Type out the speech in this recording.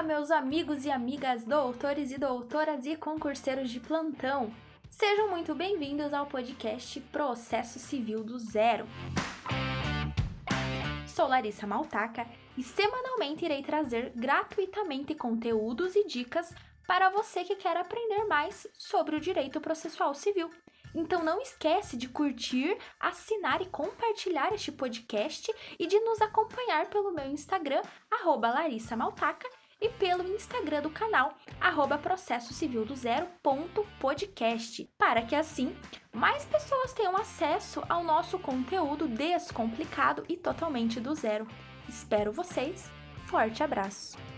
Olá, meus amigos e amigas, doutores e doutoras e concurseiros de plantão. Sejam muito bem-vindos ao podcast Processo Civil do Zero. Sou Larissa Maltaca e semanalmente irei trazer gratuitamente conteúdos e dicas para você que quer aprender mais sobre o direito processual civil. Então não esquece de curtir, assinar e compartilhar este podcast e de nos acompanhar pelo meu Instagram, Larissa Maltaca, e pelo Instagram do canal, arroba processo civil do zero ponto podcast, para que assim mais pessoas tenham acesso ao nosso conteúdo descomplicado e totalmente do zero. Espero vocês. Forte abraço!